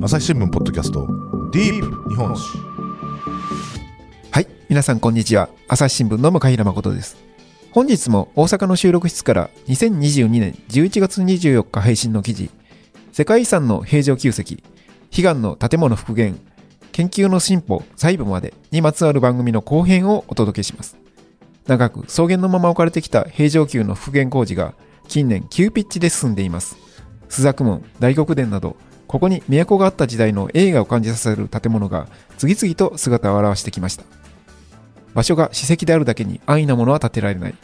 朝日新聞ポッドキャストディープ日本史はい。皆さん、こんにちは。朝日新聞の向平誠です。本日も大阪の収録室から2022年11月24日配信の記事、世界遺産の平城宮跡、悲願の建物復元、研究の進歩、細部までにまつわる番組の後編をお届けします。長く草原のまま置かれてきた平城宮の復元工事が近年急ピッチで進んでいます。朱雀門、大黒殿など、ここに都があった時代の栄華を感じさせる建物が次々と姿を現してきました。場所が史跡であるだけに安易なものは建てられない。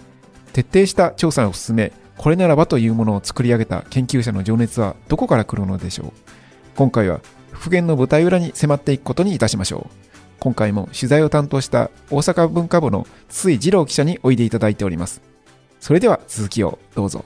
徹底した調査を進め、これならばというものを作り上げた研究者の情熱はどこから来るのでしょう。今回は復元の舞台裏に迫っていくことにいたしましょう。今回も取材を担当した大阪文化部の筒井二郎記者においでいただいております。それでは続きをどうぞ。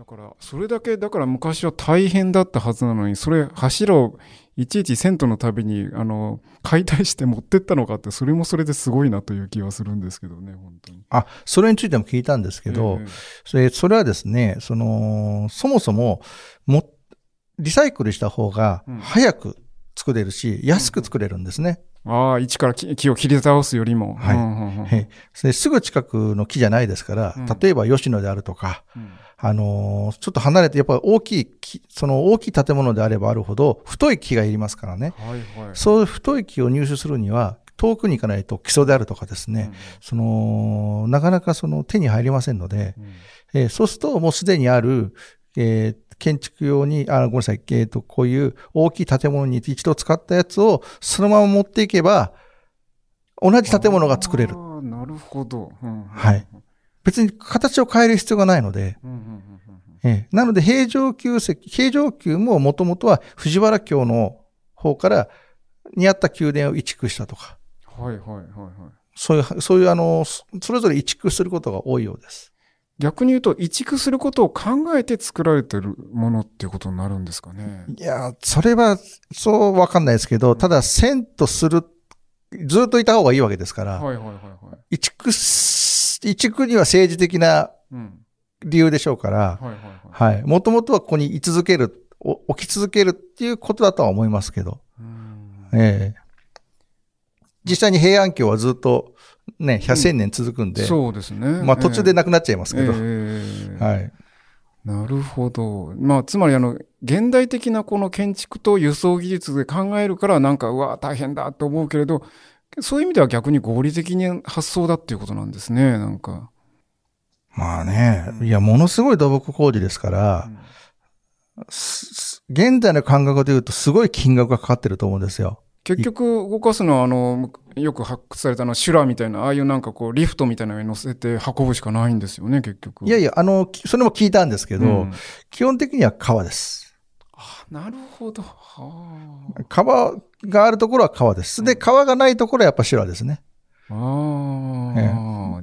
だから、それだけ、だから昔は大変だったはずなのに、それ、柱をいちいち銭湯のたびに、あの、解体して持ってったのかって、それもそれですごいなという気はするんですけどね、本当に。あ、それについても聞いたんですけど、ええそれそれはですね、その、そもそも、も、リサイクルした方がうん早く作れるし、安く作れるんですね。ああ、一から木木を切り倒すよりも。はいうんうんうんへですぐ近くの木じゃないですから、うん例えば吉野であるとか、うんあのーちょっと離れて、やっぱり大きい木、その大きい建物であればあるほど、太い木がいりますからね。はいはい。そういう太い木を入手するには、遠くに行かないと基礎であるとかですね、その、なかなかその手に入りませんので、えーそうするともうすでにある、えー建築用に、あ、ごめんなさい、えーと、こういう大きい建物に一度使ったやつをそのまま持っていけば、同じ建物が作れる。なるほど。うんはい。別に形を変える必要がないので、うんうんうんうんえーなので平城宮跡、平城宮ももともとは藤原京の方からにあった宮殿を移築したとか、はいはいはいはい。そういう、そういうあの、そそれぞれ移築することが多いようです。逆に言うと、移築することを考えて作られてるものっていうことになるんですかね。いや、それは、そうわかんないですけど、ただ、遷とする、ずっといた方がいいわけですから、はいはいはいはい。移築す、移築には政治的なうん。理由でしょうから、はいはいはい。はい。もともとはここに居続ける、お置き続けるっていうことだとは思いますけど、うんええ実際に平安京はずっとね、100年続くんで、そうですね。まあ途中でなくなっちゃいますけど、ええ はい。なるほど。まあ、つまり、あの、現代的なこの建築と輸送技術で考えるから、なんか、うわ、大変だと思うけれど、そういう意味では逆に合理的に発想だっていうことなんですね、なんか。まあね、いや、ものすごい土木工事ですから、す現代の感覚で言うとすごい金額がかかってると思うんですよ。結局、動かすのは、あの、よく発掘されたのは、シュラみたいな、ああいうなんかこう、リフトみたいなのに乗せて運ぶしかないんですよね、結局。いやいや、あの、きそれも聞いたんですけど、うん基本的には川です。あなるほど。は川があるところは川です。で、川がないところはやっぱ修羅ですね。あ。ああ。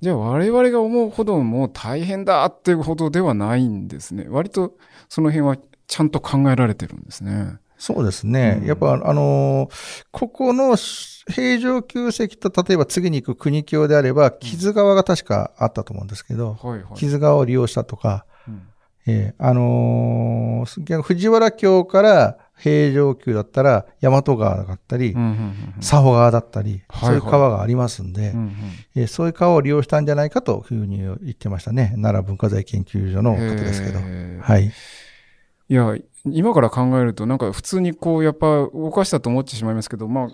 じゃあ我々が思うほどもう大変だっていうほどではないんですね。割とその辺はちゃんと考えられてるんですね。そうですね。うんやっぱ、あのーここの平城宮跡と例えば次に行く国境であれば、木津川が確かあったと思うんですけど、はいはい。木津川を利用したとか、うんええあのー藤原京から平城宮だったら、大和川だったり、うんうんうんうん佐保川だったり、はいそういう川がありますんで、うんうんえーそういう川を利用したんじゃないかというふうに言ってましたね。奈良文化財研究所の方ですけど。はい。いや、今から考えると、なんか普通にこう、やっぱ動かしたと思ってしまいますけど、まあ、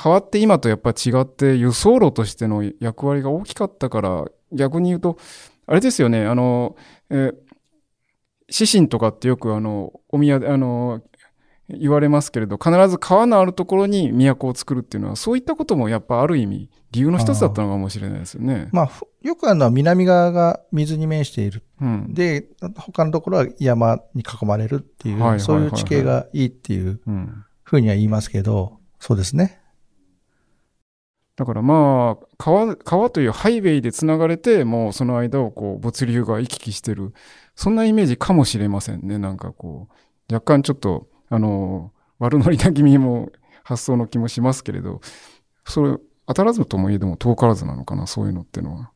変わって今とやっぱ違って、輸送路としての役割が大きかったから、逆に言うと、あれですよね、あの、え指針とかってよくあの、お宮で、あの、言われますけれど、必ず川のあるところに都を作るっていうのは、そういったこともやっぱある意味、理由の一つだったのかもしれないですよね。まあ、ふよくあるのは南側が水に面している。うん。で、他のところは山に囲まれるっていう、はいはいはいはいそういう地形がいいっていううん。ふうには言いますけど、そうですね。だからまあ、川、川というハイウェイで繋がれて、もうその間をこう、物流が行き来してる。そんなイメージかもしれませんね。なんかこう、若干ちょっと、あの、悪ノリな気味も発想の気もしますけれど、それ、当たらずともいえども遠からずなのかな、そういうのってのは。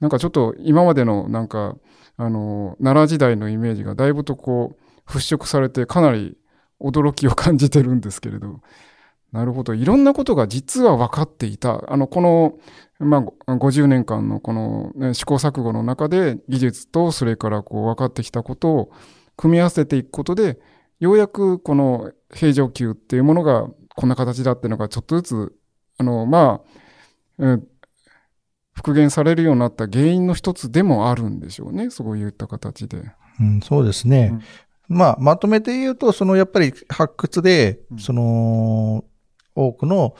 なんかちょっと今までのなんか、あの、奈良時代のイメージがだいぶとこう、払拭されてかなり驚きを感じてるんですけれど、なるほど。いろんなことが実は分かっていた。あの、この、まあ、50年間のこの、ね、試行錯誤の中で技術とそれからこう分かってきたことを組み合わせていくことで、ようやくこの平常級っていうものがこんな形だっていうのがちょっとずつ、あの、まあ、うん、復元されるようになった原因の一つでもあるんでしょうね。そういった形で。うん、そうですね。うん、まあ、まとめて言うと、そのやっぱり発掘で、その、多くの、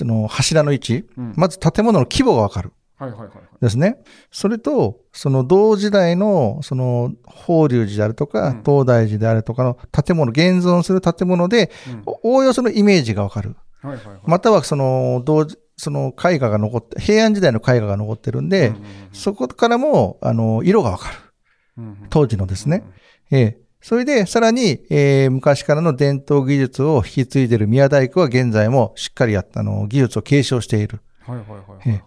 の柱の位置、うん、まず建物の規模がわかる。はいはいはい。ですね。それと、その同時代の、その、法隆寺であるとか、うん、東大寺であるとかの建物、現存する建物で、おおよそのイメージがわかる。はいはいはい、または、その、同時、その絵画が残って、平安時代の絵画が残ってるんで、うんうんうん、そこからも、あの、色がわかる。うんうん、当時のですね。ええそれで、さらに、えー、昔からの伝統技術を引き継いでいる宮大工は現在もしっかりやった、あの、技術を継承している。はいはいはいはい、はい、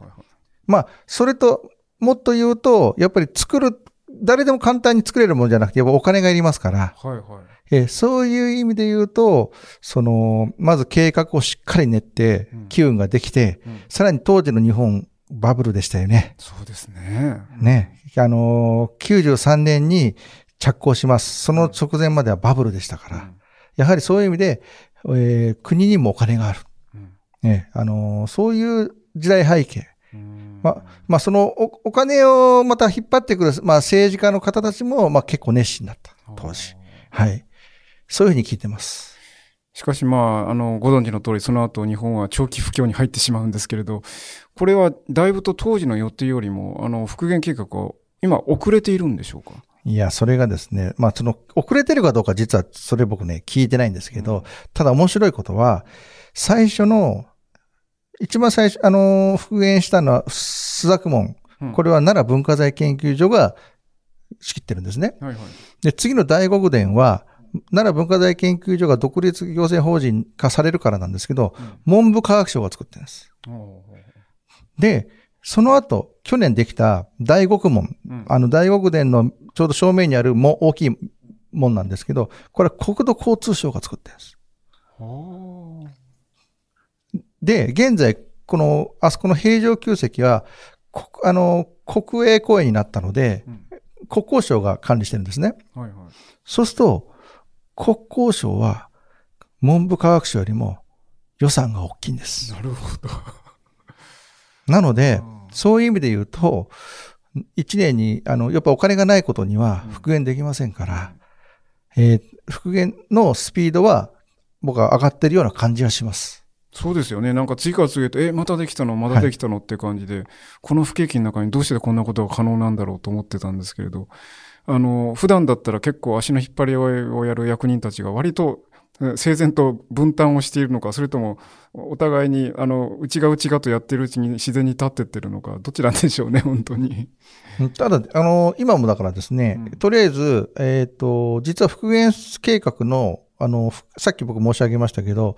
まあ、それと、もっと言うと、やっぱり作る、誰でも簡単に作れるものじゃなくて、やっぱお金がいりますから。はいはい。えー、そういう意味で言うと、その、まず計画をしっかり練って、機運ができて、うんうん、さらに当時の日本、バブルでしたよね。そうですね。ね。あのー、93年に着工します。その直前まではバブルでしたから、うん、やはりそういう意味で、えー、国にもお金がある。うん、ね、あのー、そういう時代背景。まあ、まあ、そのおお金をまた引っ張ってくる、まあ、政治家の方たちも、まあ、結構熱心だった、当時。はい。そういうふうに聞いてます。しかし、まあ、あの、ご存知の通り、その後日本は長期不況に入ってしまうんですけれど、これはだいぶと当時の予定よりも、あの、復元計画は今遅れているんでしょうか？いや、それがですね、まあ、その、遅れてるかどうか実はそれ僕ね、聞いてないんですけど、うん、ただ面白いことは、最初の、一番最初、あの復元したのは、朱雀門。うん、これは奈良文化財研究所が仕切ってるんですね。はいはい、で、次の大極殿は、奈良文化財研究所が独立行政法人化されるからなんですけど、うん、文部科学省が作ってるんです。で、その後、去年できた大極門、うん、あの大極殿のちょうど正面にあるも大きい門なんですけど、これは国土交通省が作ってるんです。で、現在、この、あそこの平城宮跡は、あの、国営公園になったので、うん、国交省が管理してるんですね。はいはい、そうすると、国交省は文部科学省よりも予算が大きいんです。なるほど。なので、そういう意味で言うと、一年に、あの、やっぱお金がないことには復元できませんから、うん、えー、復元のスピードは僕は上がってるような感じがします。そうですよね。なんか次から次へと、え、またできたの？またできたの？って感じで、はい、この不景気の中にどうしてこんなことが可能なんだろうと思ってたんですけれど、あの、普段だったら結構足の引っ張りをやる役人たちが割と整然と分担をしているのか、それともお互いに、あの、内が内がとやってるうちに自然に立ってってるのか、どちらでしょうね、本当に。ただ、あの、今もだからですね、うん、とりあえず、えっ、ー、と、実は復元計画の、あの、さっき僕申し上げましたけど、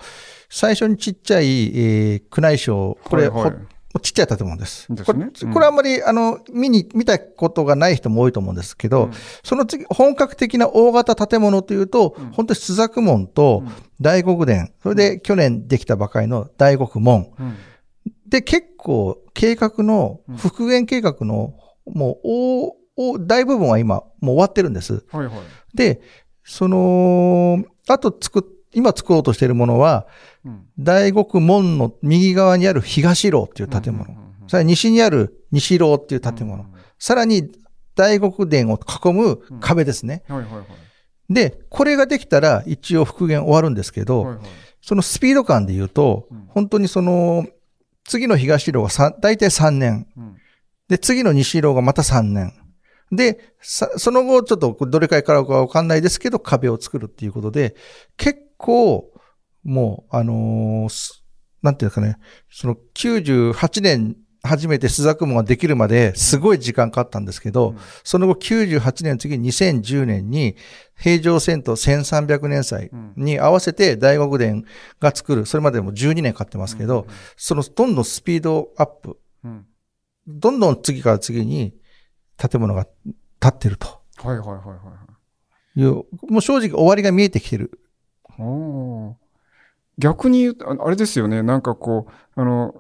最初にちっちゃい、えー、宮内省、これ、はいはいちっちゃい建物です。ですね、これこれあんまり、あの、見に、見たことがない人も多いと思うんですけど、うん、その次、本格的な大型建物というと、うん、本当に朱雀門と大極殿、それで去年できたばかりの大極門。うん、で、結構、計画の、復元計画の、もう、大、大部分は今、もう終わってるんです。はいはい、で、その、あと作っ今作ろうとしているものは、大極門の右側にある東楼っていう建物。さらに西にある西楼っていう建物。さらに大極殿を囲む壁ですね。で、これができたら一応復元終わるんですけど、そのスピード感で言うと、本当にその、次の東楼が大体3年。で、次の西楼がまた3年。で、その後、ちょっとどれくらいからかわかんないですけど、壁を作るっていうことで、結構、もう、あのー、なんていうんですかね、その98年初めて朱雀門ができるまですごい時間かかったんですけど、うん、その後98年次2010年に平城戦闘1300年祭に合わせて大極殿が作る、それまでも12年かかってますけど、うん、そのどんどんスピードアップ。どんどん次から次に建物が建ってると。はいはいはいはい。いう、もう正直終わりが見えてきてる。逆に言うと、あれですよね、なんかこう、あの、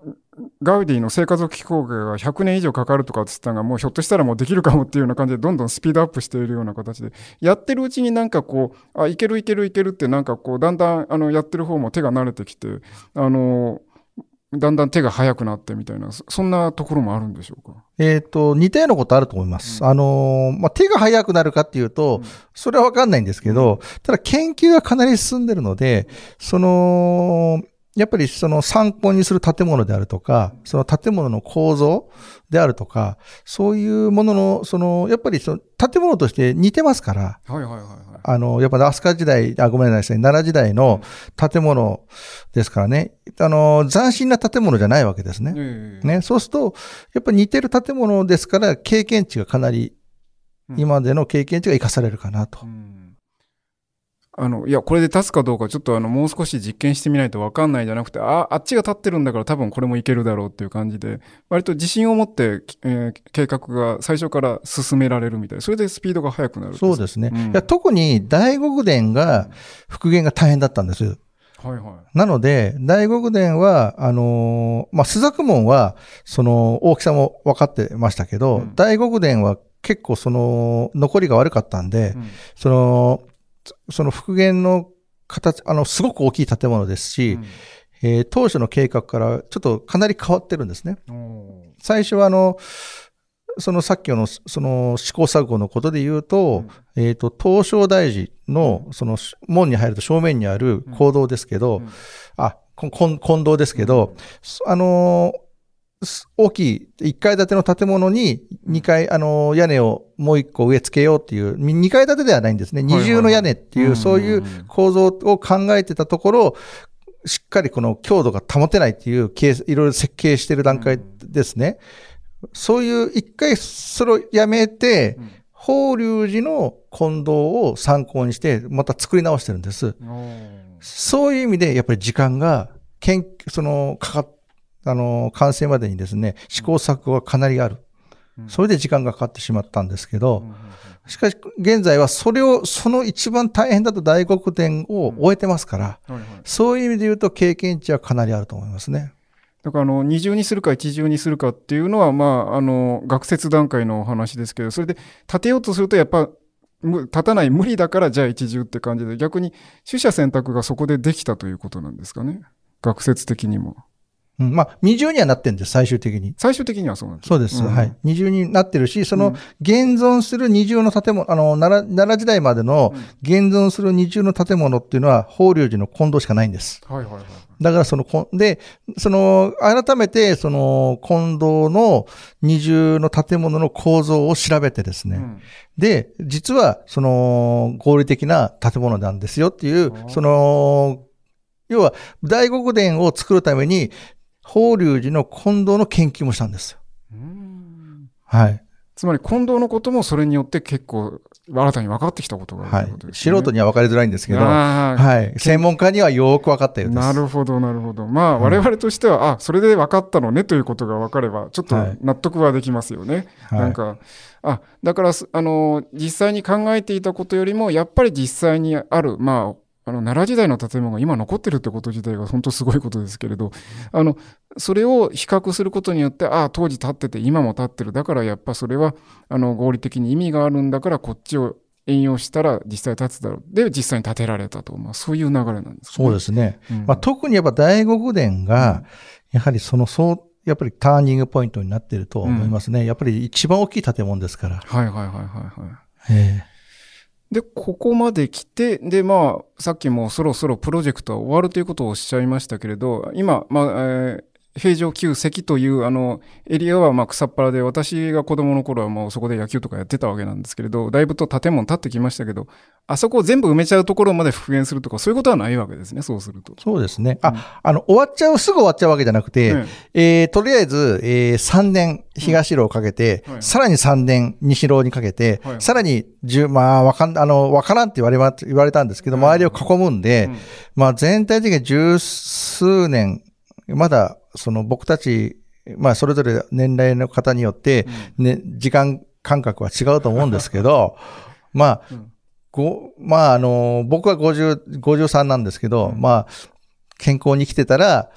ガウディの生活を機構が100年以上かかるとかって言ったのが、もうひょっとしたらもうできるかもっていうような感じで、どんどんスピードアップしているような形で、やってるうちになんかこう、あ、いけるいけるいけるって、なんかこう、だんだん、あの、やってる方も手が慣れてきて、あの、だんだん手が速くなってみたいな、そそんなところもあるんでしょうか？えっ、と、似たようなことあると思います。あのーまあ、手が速くなるかっていうと、それはわかんないんですけど、ただ研究がかなり進んでるので、その、やっぱりその参考にする建物であるとか、その建物の構造であるとか、そういうものの、その、やっぱりその建物として似てますから、はいはいはいはい。あの、やっぱ飛鳥時代、あ、ごめんなさい、奈良時代の建物ですからね、あの、斬新な建物じゃないわけですね。ええね、そうすると、やっぱり似てる建物ですから、経験値がかなり、うん今までの経験値が生かされるかなと。うんあの、いや、これで立つかどうか、ちょっとあの、もう少し実験してみないとわかんないじゃなくて、あ、あっちが立ってるんだから多分これもいけるだろうっていう感じで、割と自信を持って、えー計画が最初から進められるみたい。それでスピードが速くなる。そうですね。うんいや特に大極殿が復元が大変だったんです。はいはなので、大極殿は、あのーまあ、朱雀門は、その、大きさも分かってましたけど、うん大極殿は結構その、残りが悪かったんで、い。うんその、その復元の形、あの、すごく大きい建物ですし、えー当初の計画からちょっとかなり変わってるんですね。最初はあの、そのさっきの、その試行錯誤のことで言うと、えっ、と、東照大寺の、その門に入ると正面にある講堂ですけど、うん。あ、こ金金堂ですけど、そあのーす大きい1階建ての建物に2階、あのー屋根をもう1個植え付けようっていう、2階建てではないんですね。二重の屋根っていう、うんそういう構造を考えてたところ、しっかりこの強度が保てないっていういろいろ設計してる段階ですね。そういう一回それをやめて、うん法隆寺の金堂を参考にして、また作り直してるんです。そういう意味で、やっぱり時間が、研究、その、かかっ、あの、完成までにですね、試行錯誤がかなりある。うん。それで時間がかかってしまったんですけどしかし、現在はそれを、その一番大変だと大黒天を終えてますから、そういう意味で言うと経験値はかなりあると思いますね。だからあの二重にするか一重にするかっていうのは、まあ、あの学説段階のお話ですけどそれで立てようとするとやっぱむ立たない無理だからじゃあ一重って感じで逆に取捨選択がそこでできたということなんですかね。学説的にもうん、まあ、二重にはなってるんです、最終的に。最終的にはそうなんですそうです。うんはい。二重になってるし、そうのん現存する二重の建物、あの、奈良奈良時代までの現存する二重の建物っていうのは、法隆寺の金堂しかないんです。はいはいはいだからそので、その、改めて、その、金堂の二重の建物の構造を調べてですね。うんで、実は、その、合理的な建物なんですよっていうその、要は、大極殿を作るために、法隆寺の金堂の研究もしたんですよ。うんはい。つまり近藤のこともそれによって結構新たに分かってきたことがあはいるということ。ですね、素人には分かりづらいんですけど、はい。専門家にはよく分かったようです。なるほど、なるほど。まあ、我々としては、あ、それで分かったのねということが分かれば、ちょっとはい納得はできますよね。はいなんか、あ、だからす、あの、実際に考えていたことよりも、やっぱり実際にある、まあ、あの奈良時代の建物が今残ってるってこと自体が本当すごいことですけれど、あの、それを比較することによって、ああ、当時建ってて今も建ってる。だからやっぱそれは、あの、合理的に意味があるんだから、こっちを援用したら実際建つだろう。で、実際に建てられたと。まあ、そういう流れなんですかね。そうですね。うんまあ、特にやっぱ大極殿が、やはりその、そう、やっぱりターニングポイントになっていると思いますね。やっぱり一番大きい建物ですから。はいはいはいはいはい。えで、ここまで来て、で、まあ、さっきもそろそろプロジェクトは終わるということをおっしゃいましたけれど、今、まあ、えー平城旧関というあのエリアはまあ草っ腹で私が子供の頃はもうそこで野球とかやってたわけなんですけれどだいぶと建物建ってきましたけどあそこを全部埋めちゃうところまで復元するとかそういうことはないわけですねそうすると。そうですね。あ、あの、終わっちゃう、すぐ終わっちゃうわけじゃなくて、ねえ。ーとりあえず、えー3年東路をかけて、うん。はい。さらに3年西路にかけて、はい。さらに10、まあ、わかん、あの、わからんって言われま、言われたんですけど、うん。周りを囲むんで、うん。まあ、全体的に十数年、まだ、その僕たちまあ、それぞれ年齢の方によって、ね、時間感覚は違うと思うんですけど、まあ、うんご、まあ、あの、僕は50、53なんですけど、うんまあ、健康に生きてたら、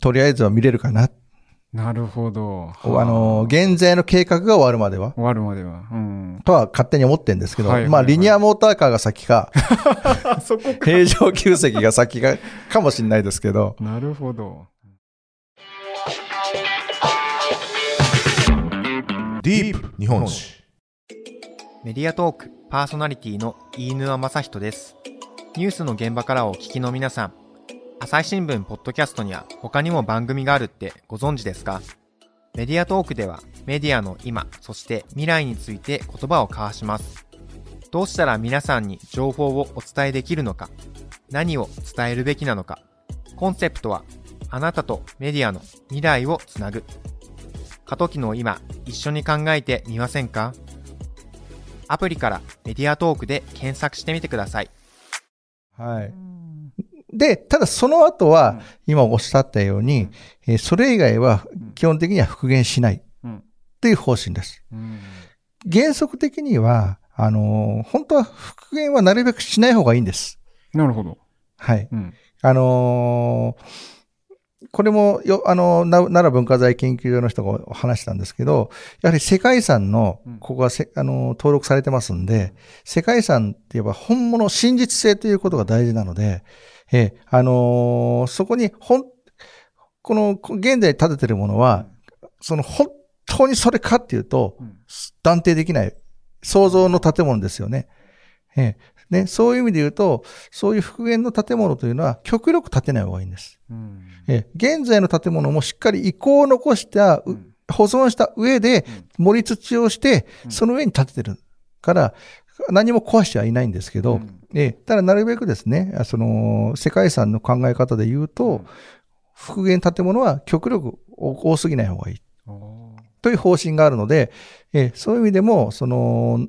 とりあえずは見れるかな。なるほど。あの、減税の計画が終わるまでは。終わるまでは。うん。とは勝手に思ってるんですけど、はいはいはいまあ、リニアモーターカーが先か、あ、そこか。平常級席が先か、かもしれないですけど、なるほど。ディープ日本史メディアトークパーソナリティの飯沼正人です。ニュースの現場からお聞きの皆さん、朝日新聞ポッドキャストには他にも番組があるってご存知ですか？メディアトークではメディアの今、そして未来について言葉を交わします。どうしたら皆さんに情報をお伝えできるのか、何を伝えるべきなのか、コンセプトはあなたとメディアの未来をつなぐ。過渡期の今、一緒に考えてみませんか？アプリからメディアトークで検索してみてください。はい。で、ただその後は、うん今おっしゃったように、えーそれ以外は基本的には復元しないうん。という方針です。うん。原則的には、あのー本当は復元はなるべくしない方がいいんです。なるほど。はい。うん。あのーこれもよ、あの奈良文化財研究所の人が話したんですけど、やはり世界遺産のうん、ここがせ、あのー登録されてますんで、世界遺産って言えば本物、真実性ということが大事なので、えーあのーそこに、ほん、この、現在建ててるものは、その本当にそれかっていうと、うん断定できない、想像の建物ですよね。ええね、そういう意味で言うと、そういう復元の建物というのは極力建てない方がいいんです。うん。ええ現在の建物もしっかり遺構を残した、ううん保存した上で盛り土をして、その上に建ててる。から、何も壊してはいないんですけど、うん。ええただなるべくですね、その、世界遺産の考え方で言うと、復元建物は極力多すぎない方がいい。という方針があるので、えーそういう意味でも、その、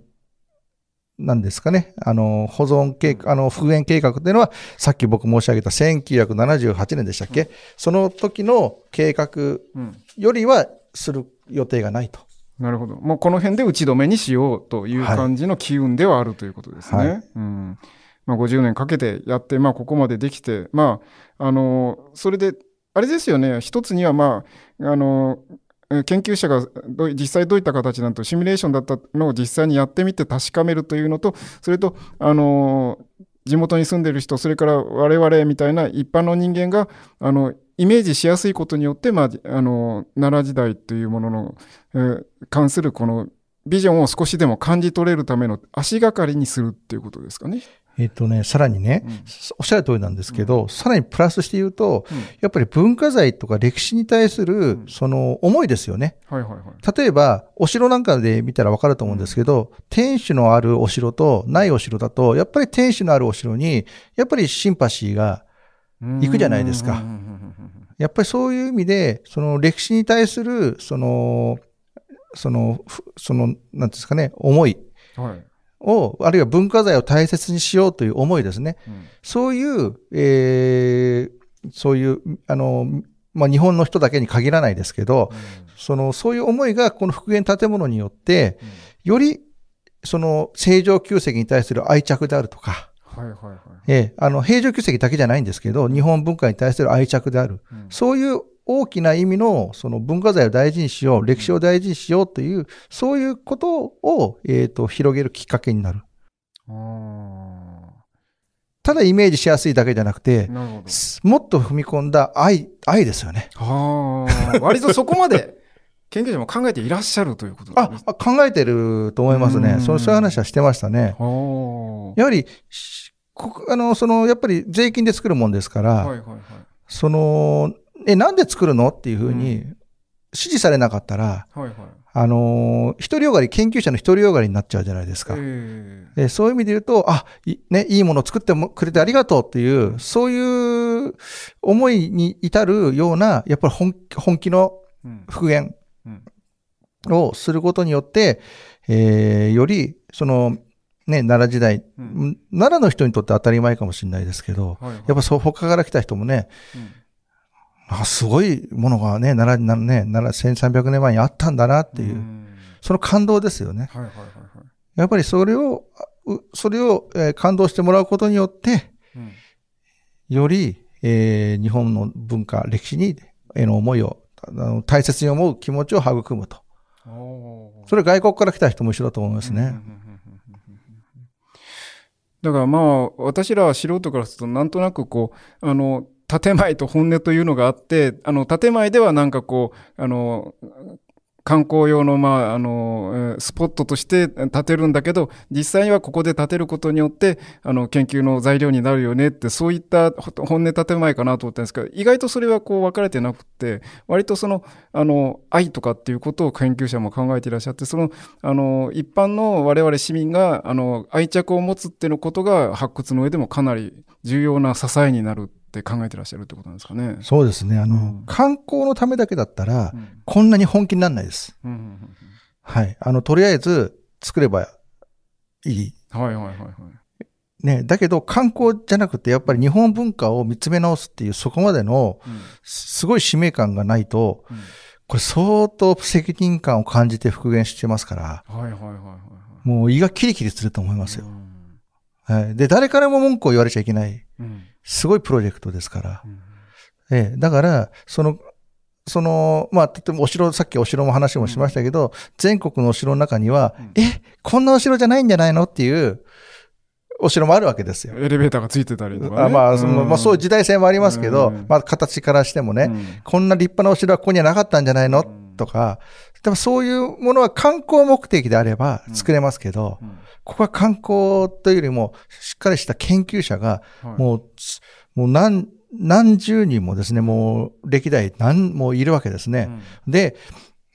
なんですかね、あの、保存計画、あの、復元計画っていうのは、さっき僕申し上げた1978年でしたっけ、その時の計画うん。よりはする予定がないと。なるほど。もうこの辺で打ち止めにしようという感じの機運ではあるということですね。はいうん。まあ、50年かけてやって、まあ、ここまでできて、まあ、あの、それで、あれですよね、一つには、まあ、あの、えー研究者がど実際どういった形なんとシミュレーションだったのを実際にやってみて確かめるというのと、それと、あの地元に住んでる人、それから我々みたいな一般の人間が、あの、イメージしやすいことによって、まあ、あの、奈良時代というものの、えー関するこのビジョンを少しでも感じ取れるための足がかりにするっていうことですかね。えっ、とね、さらにね、うん。おっしゃる通りなんですけど、さらにプラスして言うと、うん。やっぱり文化財とか歴史に対する、ん。その思いですよね。はいはいはい。例えば、お城なんかで見たらわかると思うんですけど、天守のあるお城とないお城だと、やっぱり天守のあるお城に、やっぱりシンパシーが、行くじゃないですか。うん。うんうんやっぱりそういう意味で、その歴史に対する、その、その、ふその、なんですかね、思い。うんはい。を、あるいは文化財を大切にしようという思いですね。うんそういう、えーそういう、あの、まあ、日本の人だけに限らないですけど、その、そういう思いがこの復元建物によって、より、その、正常旧石に対する愛着であるとか、はいはいはい。ええあの、平常旧石だけじゃないんですけど、日本文化に対する愛着である。うんそういう大きな意味の、その文化財を大事にしよう、歴史を大事にしようという、そういうことを、えっ、と、広げるきっかけになる。あただイメージしやすいだけじゃなくてもっと踏み込んだ愛、愛ですよね。割とそこまで 研究者も考えていらっしゃるということであすね。、あ考えてると思いますね。うんそうそういう話はしてましたね。やはり、あの、その、やっぱり税金で作るもんですから、はいはいはい。その、え、なんで作るの？っていうふうにう指示されなかったら、はいはい。あのー、独りよがり、研究者の独りよがりになっちゃうじゃないですか。えでそういう意味で言うと、あ、いね、いいものを作ってもくれてありがとうっていう、そういう思いに至るような、やっぱり本本気の復元うん。をすることによって、えーより、その、ね、奈良時代、うん。奈良の人にとって当たり前かもしれないですけど、はいはい。やっぱそう、他から来た人もね、うんあすごいものがね、奈良にね、奈良1300年前にあったんだなっていう、んその感動ですよね。はいはいはいはい。やっぱりそれを、うそれを、えー感動してもらうことによって、うんより、えー日本の文化、歴史に、への思いを、あの大切に思う気持ちを育むと。それ外国から来た人も一緒だと思いますね。だからまあ、私ら素人からすると、なんとなくこう、あの、建前と本音というのがあって、あの、建前ではなんかこう、あの、観光用の、まあ、あの、スポットとして建てるんだけど、実際にはここで建てることによって、あの、研究の材料になるよねって、そういった本音建前かなと思ったんですけど、意外とそれはこう分かれてなくて、割とその、あの、愛とかっていうことを研究者も考えていらっしゃって、その、あの、一般の我々市民が、あの、愛着を持つっていうことが発掘の上でもかなり重要な支えになる。って考えてらっしゃるってことなんですかね。そうですね。あの、うん観光のためだけだったら、うんこんなに本気にならないです。うんうんうんはい。あの、とりあえず作ればいい。うんはいはいはいはい。ね。だけど観光じゃなくて、やっぱり日本文化を見つめ直すっていう、そこまでのうんすすごい使命感がないと、うんこれ相当責任感を感じて復元してますから、はいはいはいはいはい。もう胃がキリキリすると思いますよ。うんはい。で、誰からも文句を言われちゃいけない。うんすごいプロジェクトですから。うん。ええ、だから、その、その、まあ、例えばお城、さっきお城も話もしましたけど、全国のお城の中には、うん。え、こんなお城じゃないんじゃないの？っていうお城もあるわけですよ。エレベーターがついてたりとか、ね。あまあ、そのまあ、そういう時代性もありますけど、うん。まあ、形からしてもね、うん。こんな立派なお城はここにはなかったんじゃないの？うん。とか、でもそういうものは観光目的であれば作れますけど、うんここは観光というよりも、しっかりした研究者が、はいもう、つもう何、何十人もですね、もう歴代何もいるわけですね。で、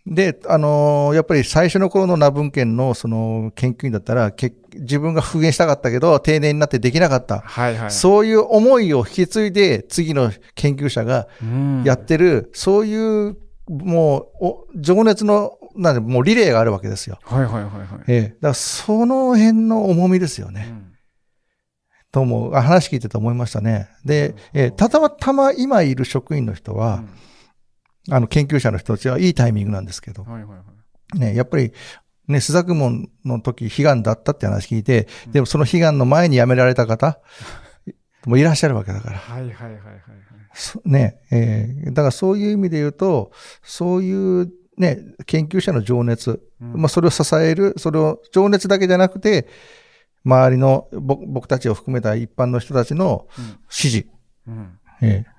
で、あのーやっぱり最初の頃の名文献のその研究員だったら、け自分が復元したかったけど、定年になってできなかった。はいはい。そういう思いを引き継いで、次の研究者がうんやってる、そういう、もう、お情熱の、なんで、もうリレーがあるわけですよ。はいはいはいはい。ええ。だから、その辺の重みですよね。うんと思う。あ話聞いてて思いましたね。で、えーたまたま今いる職員の人は、あの、研究者の人たちはいいタイミングなんですけど、はいはいはい。ね、やっぱり、ね、朱雀門の時、悲願だったって話聞いて、うんでもその悲願の前に辞められた方もいらっしゃるわけだから。はいはいはいはいはい。そね、えーだからそういう意味で言うと、そういうね、研究者の情熱、うんまあそれを支える、それを情熱だけじゃなくて、周りの僕僕たちを含めた一般の人たちのうん支持、うんええ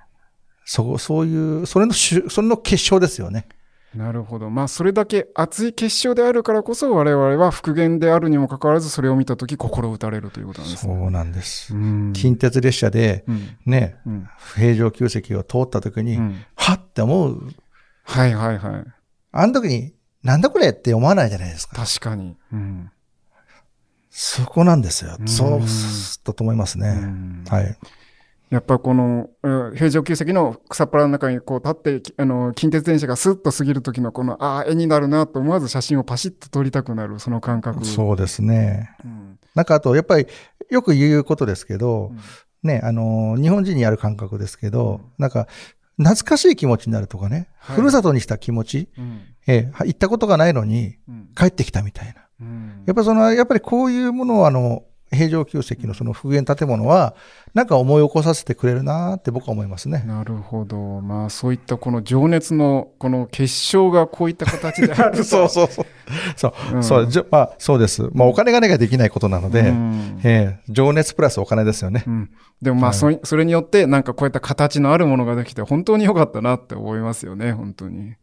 そそういう、それのそれの結晶ですよね。なるほど。まあ、それだけ熱い結晶であるからこそ、我々は復元であるにもかかわらず、それを見たとき、心打たれるということなんですね。そうなんです。うん近鉄列車で、うんね、うん平城宮跡を通った時に、うんはって思う。はいはいはい。あの時に、なんだこれって思わないじゃないですか。確かに。うんそこなんですよう。んそう、だと思いますうね。んはい。やっぱこの、うん平城宮跡の草っぱらの中にこう立って、きあの、近鉄電車がスッと過ぎる時のこの、ああ、絵になるなと思わず写真をパシッと撮りたくなる、その感覚。そうですね。うん。なんかあと、やっぱり、よく言うことですけどう、んね、あの、日本人にある感覚ですけど、うんなんか、懐かしい気持ちになるとかね、はいふるさとにした気持ち、うんえ行ったことがないのにうん帰ってきたみたいな。うんやっぱその、やっぱりこういうものをあの、平城宮跡のその復元建物は、なんか思い起こさせてくれるなって僕は思いますね。なるほど。まあそういったこの情熱のこの結晶がこういった形であると。そうそうそう。そう、うんそう、じょまあそうです。まあお金がなきゃできないことなので、うんええ情熱プラスお金ですよね。うんでもまあそれそれによってなんかこういった形のあるものができて本当に良かったなって思いますよね、本当に。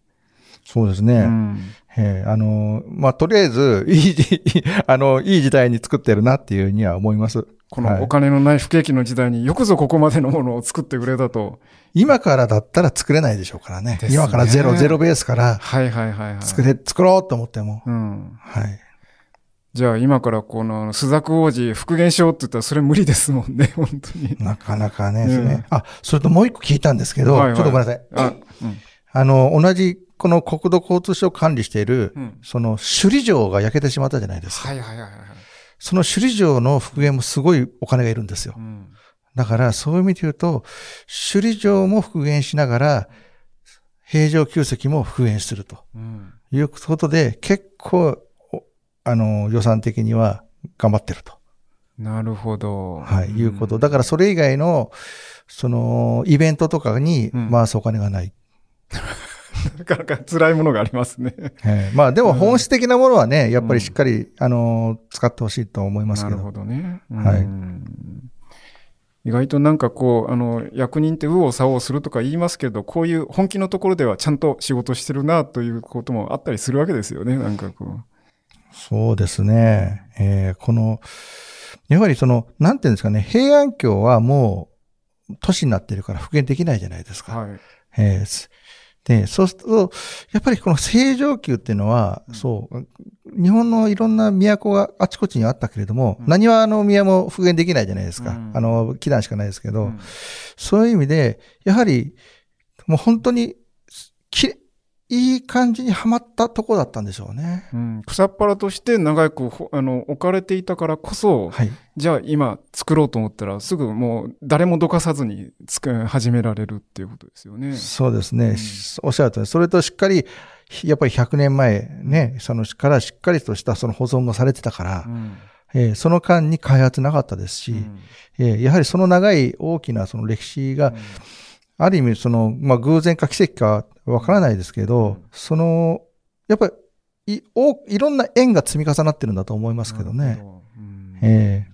そうですね。うんええあの、まあとりあえず、いいじ、あの、いい時代に作ってるなっていうには思います。こはいのお金のない不景気の時代によくぞここまでのものを作ってくれたと。今からだったら作れないでしょうからね。ね今からゼロ、ゼロベースからはいはいはいはい。作れ、作ろうと思っても。うん。はい。じゃあ今からこの朱雀王子復元しようって言ったらそれ無理ですもんね、本当に。なかなかね、うんあ、それともう一個聞いたんですけど、はいはいちょっとごめんなさい。あ、うん。あの、同じ、この国土交通省管理している、うん。その首里城が焼けてしまったじゃないですか。はいはいはいはいはい。その首里城の復元もすごいお金がいるんですよう。ん。だからそういう意味で言うと、首里城も復元しながら、平城宮跡も復元するとうんいうことで、結構、おあの、予算的には頑張ってると。なるほど。はい、いうこと。だかからそれ以外の、その、イベントとかにうん回すお金がない。ら、なかなか辛いものがありますね。ええまあでも本質的なものはね、やっぱりしっかり、あの、使ってほしいと思いますけど。なるほどね。はいうん意外となんかこう、あの、役人って右往左往するとか言いますけど、こういう本気のところではちゃんと仕事してるなということもあったりするわけですよね、なんかこう。そうですね。えーこの、やはりその、なんていうんですかね、平安京はもう都市になってるから復元できないじゃないですか。はい。えーすで、そうすると、やっぱりこの正常宮っていうのは、そう、日本のいろんな都があちこちにあったけれども、うん。何はの宮も復元できないじゃないですか。うん。あの、祈願しかないですけど、うん。そういう意味で、やはり、もう本当に、きれいい感じにはまったとこだったんでしょうね。うん、草っぱらとして長くほあの置かれていたからこそ、はい。じゃあ今作ろうと思ったらすぐもう誰もどかさずにつく始められるっていうことですよね。そうですね。うんおっしゃるとり、それとしっかり、やっぱり100年前ね、そのからしっかりとしたその保存がされてたから、うんえーその間に開発なかったですし、うんえーやはりその長い大きなその歴史が、ある意味その、まあ、偶然か奇跡かわからないですけど、うんその、やっぱりいおいろんな縁が積み重なってるんだと思いますけどね。どうんえ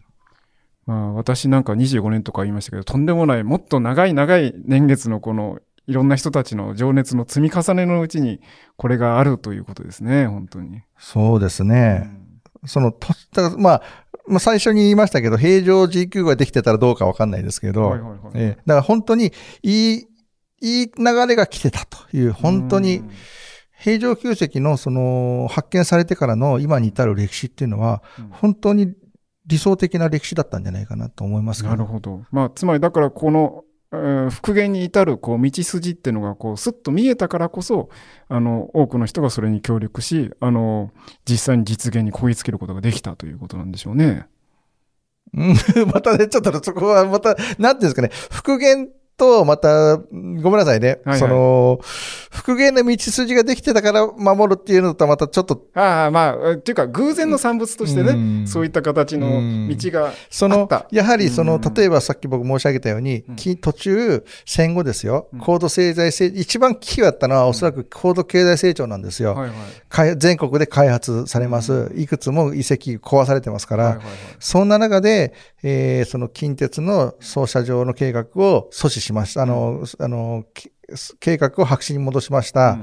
まあ、私なんか25年とか言いましたけど、とんでもない、もっと長い長い年月のこの、いろんな人たちの情熱の積み重ねのうちに、これがあるということですね、本当に。ーそうですうね。んその、とまあ、まあ、最初に言いましたけど、平常 GQ ができてたらどうかわかんないですけど、はいはいはいえーだから本当にいい、いい流れが来てたという、本当にうん平常宮跡のその発見されてからの今に至る歴史っていうのは、うん本当に理想的な歴史だったんじゃないかなと思いますけど。なるほど。まあ、つまりだからこの、えー復元に至るこう道筋っていうのがこうスッと見えたからこそあの多くの人がそれに協力しあの実際に実現にこぎつけることができたということなんでしょうね。またね、ちょっとそこはまた、なんていうんですかね、復元と、また、ごめんなさいね、はいはい。その、復元の道筋ができてたから守るっていうのとはまたちょっと、ああまあえっていうか偶然の産物としてね、うん。そういった形の道がそのあった、やはりその、うん。例えばさっき僕申し上げたように、うん。き途中、戦後ですよ。うん、高度経済成、一番危機があったのはおそらく高度経済成長なんですよ。はいはい。開全国で開発されます。いくつも遺跡壊されてますから、はいはいはい。そんな中で、えーその近鉄の操車場の計画を阻止しました。あの、あの、き計画を白紙に戻しました。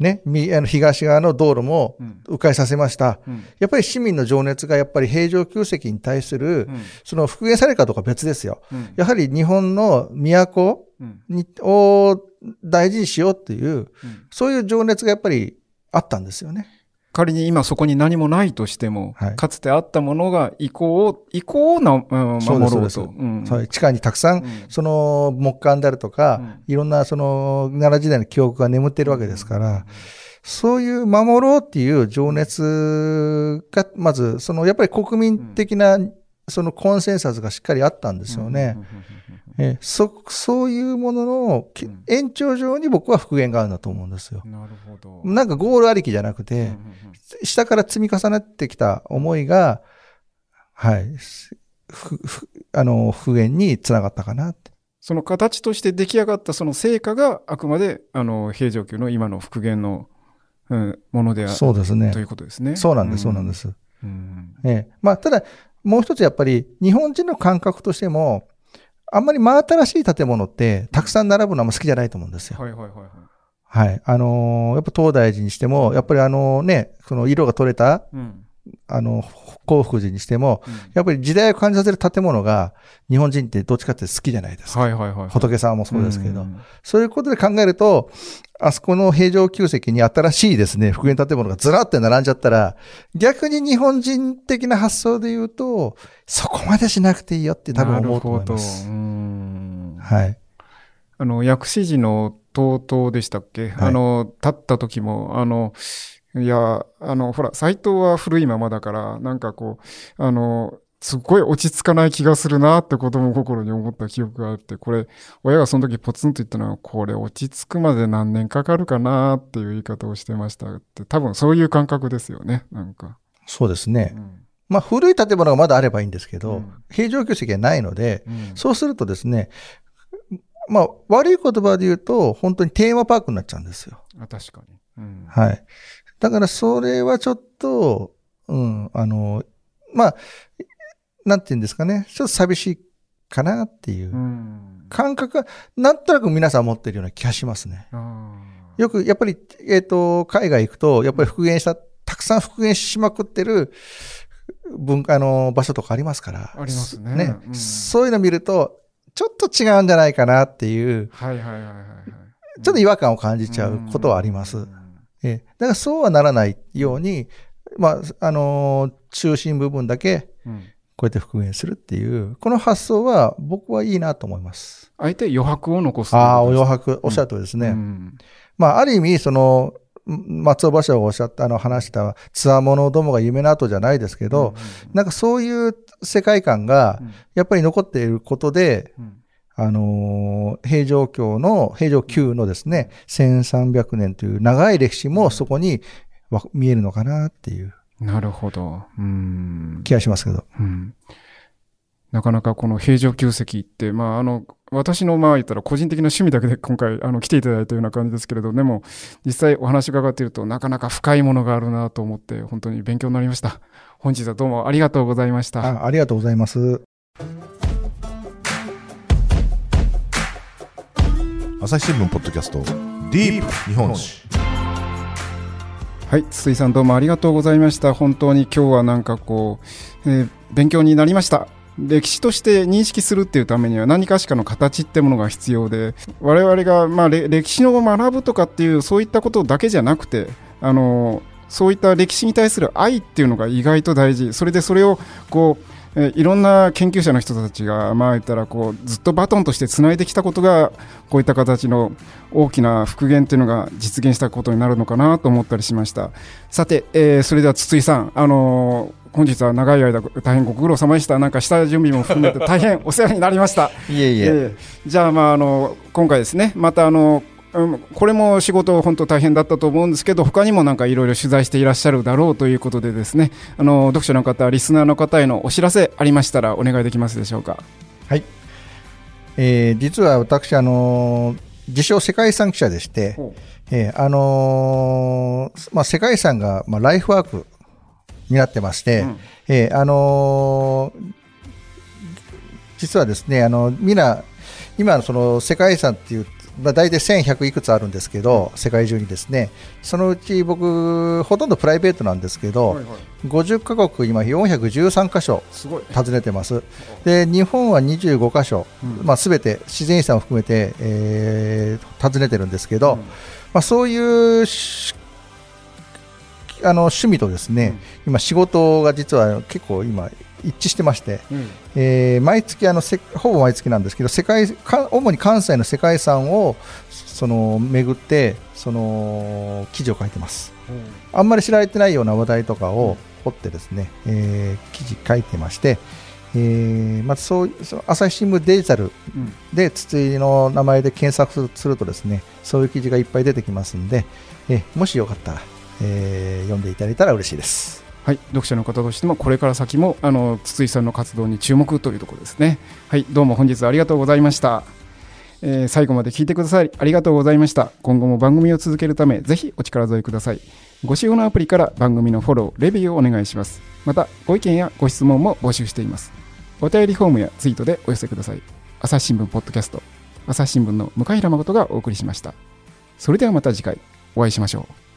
ね、みあの東側の道路もうん迂回させました。うんやっぱり市民の情熱がやっぱり平城宮跡に対する、うんその復元されるかどうかは別ですよ。うんやはり日本の都うんにを大事にしようっていう、うんそういう情熱がやっぱりあったんですよね。仮に今そこに何もないとしても、はい。かつてあったものが移行を、移行をな、うんそうですそう守ろうと。うん。そう地下にたくさん、うん。その木簡であるとか、うん。いろんなその奈良時代の記憶が眠っているわけですから、そういう守ろうっていう情熱が、まず、そのやっぱり国民的なそのコンセンサスがしっかりあったんですよね。えそそういうものの延長上に僕は復元があるんだと思うんですよ。なるほど。なんかゴールありきじゃなくて、うんうんうん下から積み重なってきた思いが、はい、ふふあの復元につながったかなって。その形として出来上がったその成果があくまであの平城宮の今の復元の、うん、ものであるそうですねとい。うことですね。そうなんです、そうなんです。うん。ええまあ、ただ、もう一つやっぱり、日本人の感覚としても、あんまり真新しい建物って、たくさん並ぶのはあんま好きじゃないと思うんですよ。はいはいはいはい。はい。あのーやっぱ東大寺にしても、やっぱりあのね、その色が取れた、うん。あの、興福寺にしても、うんやっぱり時代を感じさせる建物が、日本人ってどっちかって好きじゃないですか。はいはいはい。仏さんもそうですけど。んそういうことで考えると、あそこの平城宮跡に新しいですね、復元建物がずらって並んじゃったら、逆に日本人的な発想で言うと、そこまでしなくていいよって多分思うと思います。なるほどうんはい。あの、薬師寺の東東でしたっけ、はいあの、立った時も、あの、いや、あの、ほら、斎藤は古いままだから、なんかこう、あの、すっごい落ち着かない気がするなって子供心に思った記憶があって、これ、親がその時ポツンと言ったのは、これ落ち着くまで何年かかるかなっていう言い方をしてましたって、多分そういう感覚ですよね、なんか。そうですね。うんまあ、古い建物がまだあればいいんですけど、うん平常級席がないので、うんそうするとですね、まあ、悪い言葉で言うと、本当にテーマパークになっちゃうんですよ。あ確かに。うんはい。だから、それはちょっと、うん、あの、まあ、なんて言うんですかね、ちょっと寂しいかなっていう。うん。感覚が、なんとなく皆さん持ってるような気がしますね。あよく、やっぱり、えっ、と、海外行くと、やっぱり復元した、たくさん復元しまくってる文化の場所とかありますから。ありますね。うん。そういうの見ると、ちょっと違うんじゃないかなっていう、ーはいはいはいはいはい。ちょっと違和感を感じちゃうことはあります。うん。ええだからそうはならないように、まあ、あのー中心部分だけうん。こうやって復元するっていう、この発想は僕はいいなと思います。あえて余白を残すああ、お余白白、おっしゃるとりですね。うん。まあ、ある意味、その、松尾芭蕉がおっしゃった、あの、話した、つわものどもが夢の後じゃないですけど、なんかそういう世界観がうん、やっぱり残っていることで、うんあのー平城京の、平城宮のですね、1300年という長い歴史もそこにわ見えるのかなっていうなるほど。うん気がしますけど。うんなかなかこの平城宮跡って、まあ、あの、私のまあ言ったら個人的な趣味だけで今回あの来ていただいたような感じですけれど、でも実際お話伺っているとなかなか深いものがあるなと思って本当に勉強になりました。本日はどうもありがとうございました。あありがとうございます。朝日新聞ポッドキャストディープ日本史はい、筒井さんどうもありがとうございました。本当に今日はなんかこう、えー勉強になりました。歴史として認識するっていうためには何かしかの形ってものが必要で、我々がまあ歴史の学ぶとかっていうそういったことだけじゃなくて、あのそういった歴史に対する愛っていうのが意外と大事。それでそれをこうえーいろんな研究者の人たちが、まあ言ったらこう、ずっとバトンとしてつないできたことが、こういった形の大きな復元っていうのが実現したことになるのかなと思ったりしました。さて、えーそれでは筒井さん、あのー本日は長い間大変ご苦労様でした。なんか下準備も含めて大変お世話になりました。いえいえ。ええじゃあ、まあ、あの今回ですね、またあの、うんこれも仕事、本当大変だったと思うんですけど、他にもなんかいろいろ取材していらっしゃるだろうということで、ですねあの読者の方、リスナーの方へのお知らせありましたら、お願いできますでしょうか。はい。えー実は私、あのー自称世界遺産記者でして、えーあのーまあ、世界遺産が、まあ、ライフワークになってまして、うんえーあのー実はですね、あの、みんな、今、その世界遺産っていう、まあ、大体1100いくつあるんですけど、世界中にですね、そのうち僕、ほとんどプライベートなんですけど、はいはい。50カ国、今413箇所すごい。訪ねてます。で、日本は25箇所、うん。まあ、全て自然遺産を含めて、えー訪ねてるんですけど、うん。まあ、そういうしあの趣味とですね、今仕事が実は結構今一致してまして、うん。えー毎月あのせほぼ毎月なんですけど世界か主に関西の世界遺産をその巡ってその記事を書いてます。あんまり知られてないような話題とかを掘ってですね、えー記事書いてまして、えーまずそうその朝日新聞デジタルうん。で筒井の名前で検索するとですねそういう記事がいっぱい出てきますんで、えーもしよかったら、えー読んでいただいたら嬉しいです。はい、読者の方としてもこれから先もあの筒井さんの活動に注目というところですね。はい、どうも本日はありがとうございました。えー最後まで聞いてくださりありがとうございました。今後も番組を続けるためぜひお力添えください。ご使用のアプリから番組のフォロー、レビューをお願いします。またご意見やご質問も募集しています。お便りフォームやツイートでお寄せください。朝日新聞ポッドキャスト、朝日新聞の向平誠がお送りしました。それではまた次回お会いしましょう。